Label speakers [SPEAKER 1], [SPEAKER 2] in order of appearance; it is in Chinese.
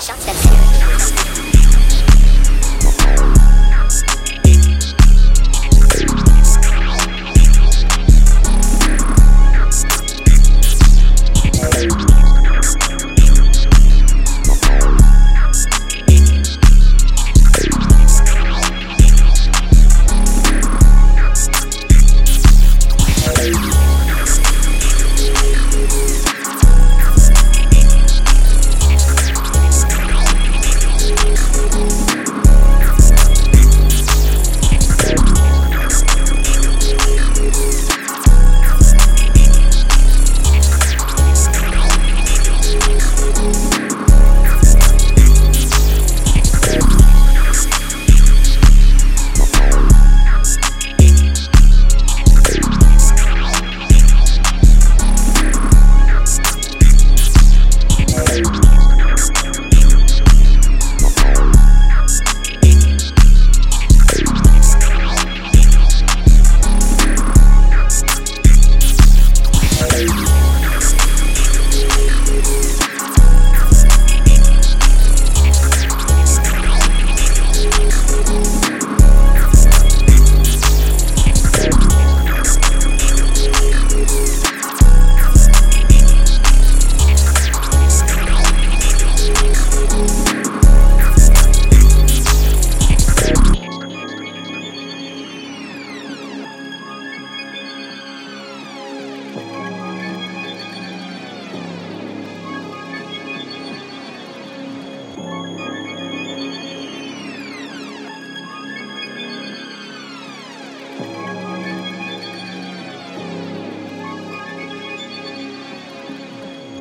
[SPEAKER 1] 想起来